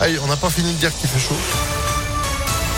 Allez, on n'a pas fini de dire qu'il fait chaud.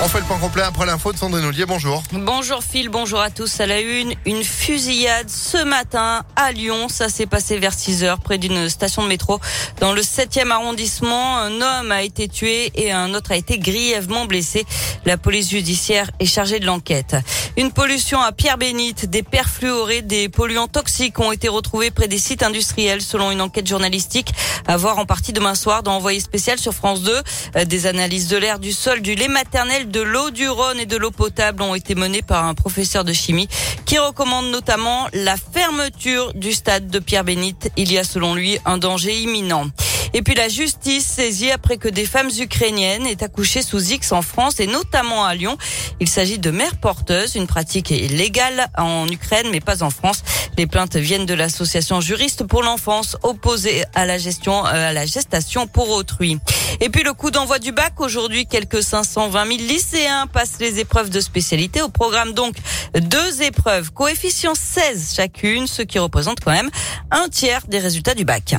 On fait le point complet après l'info de Sandrine Ollier. Bonjour. Bonjour Phil, bonjour à tous. À la une, une fusillade ce matin à Lyon. Ça s'est passé vers 6 heures près d'une station de métro dans le 7e arrondissement. Un homme a été tué et un autre a été grièvement blessé. La police judiciaire est chargée de l'enquête. Une pollution à Pierre-Bénite, des perfluorés, des polluants toxiques ont été retrouvés près des sites industriels selon une enquête journalistique à voir en partie demain soir dans Envoyé spécial sur France 2. Euh, des analyses de l'air, du sol, du lait maternel, de l'eau du Rhône et de l'eau potable ont été menées par un professeur de chimie qui recommande notamment la fermeture du stade de Pierre-Bénite. Il y a selon lui un danger imminent. Et puis la justice saisie après que des femmes ukrainiennes aient accouché sous X en France et notamment à Lyon. Il s'agit de mères porteuses, une pratique légale en Ukraine mais pas en France. Les plaintes viennent de l'association juriste pour l'enfance opposée à la gestion, euh, à la gestation pour autrui. Et puis le coup d'envoi du bac aujourd'hui, quelques 520 000 lycéens passent les épreuves de spécialité au programme donc deux épreuves, coefficient 16 chacune, ce qui représente quand même un tiers des résultats du bac.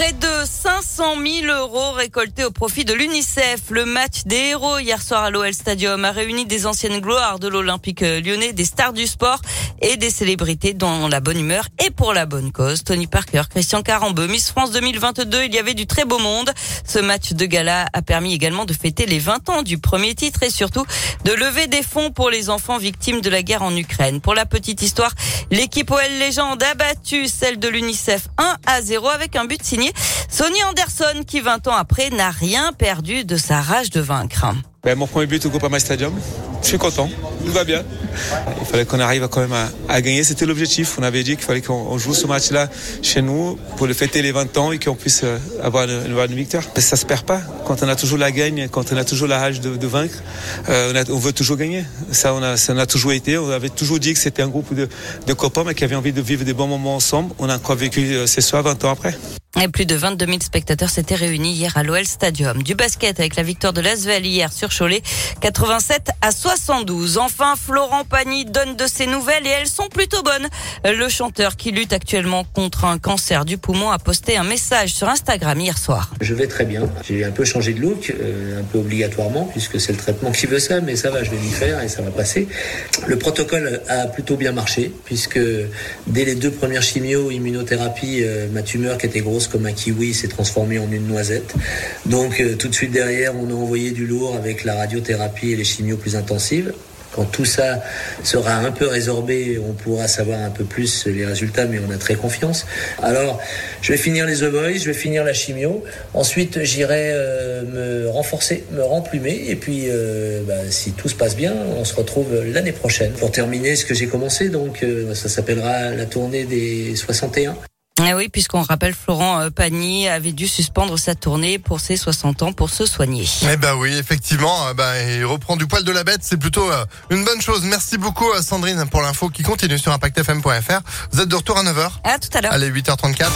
Près de 500 000 euros récoltés au profit de l'UNICEF. Le match des héros hier soir à l'OL Stadium a réuni des anciennes gloires de l'Olympique lyonnais, des stars du sport et des célébrités dans la bonne humeur et pour la bonne cause. Tony Parker, Christian Carambeu, Miss France 2022, il y avait du très beau monde. Ce match de gala a permis également de fêter les 20 ans du premier titre et surtout de lever des fonds pour les enfants victimes de la guerre en Ukraine. Pour la petite histoire, l'équipe OL Légende a battu celle de l'UNICEF 1 à 0 avec un but signé Sonny Anderson qui 20 ans après n'a rien perdu de sa rage de vaincre. Ben, mon premier but au Groupama Stadium, je suis content, tout va bien. Il fallait qu'on arrive quand même à, gagner, c'était l'objectif. On avait dit qu'il fallait qu'on joue ce match-là chez nous pour le fêter les 20 ans et qu'on puisse euh, avoir une, une, victoire. Ça se perd pas. Quand on a toujours la gagne, quand on a toujours la rage de, vaincre, euh, on, veut toujours gagner. Ça on, a, toujours été. On avait toujours dit que c'était un groupe de, copains mais qui avaient envie de vivre des bons moments ensemble. On a encore vécu ces soirs 20 ans après. Plus de 22 000 spectateurs s'étaient réunis hier à l'OL Stadium. Du basket avec la victoire de l'Asvel hier sur Cholet, 87 à 72. Enfin, Florent Pagny donne de ses nouvelles et elles sont plutôt bonnes. Le chanteur qui lutte actuellement contre un cancer du poumon a posté un message sur Instagram hier soir. Je vais très bien. J'ai un peu changé de look, euh, un peu obligatoirement puisque c'est le traitement qui veut ça, mais ça va, je vais m'y faire et ça va passer. Le protocole a plutôt bien marché puisque dès les deux premières chimio, immunothérapie, euh, ma tumeur qui était grosse comme un kiwi s'est transformé en une noisette. Donc euh, tout de suite derrière, on a envoyé du lourd avec la radiothérapie et les chimios plus intensives. Quand tout ça sera un peu résorbé, on pourra savoir un peu plus les résultats, mais on a très confiance. Alors, je vais finir les The Boys, je vais finir la chimio. Ensuite, j'irai euh, me renforcer, me remplumer. Et puis, euh, bah, si tout se passe bien, on se retrouve l'année prochaine pour terminer ce que j'ai commencé. Donc, ça s'appellera la tournée des 61. Ah oui, puisqu'on rappelle, Florent euh, Pagny avait dû suspendre sa tournée pour ses 60 ans pour se soigner. Eh ben oui, effectivement, euh, ben, il reprend du poil de la bête, c'est plutôt euh, une bonne chose. Merci beaucoup Sandrine pour l'info qui continue sur impactfm.fr. Vous êtes de retour à 9h À tout à l'heure. Allez, 8h34.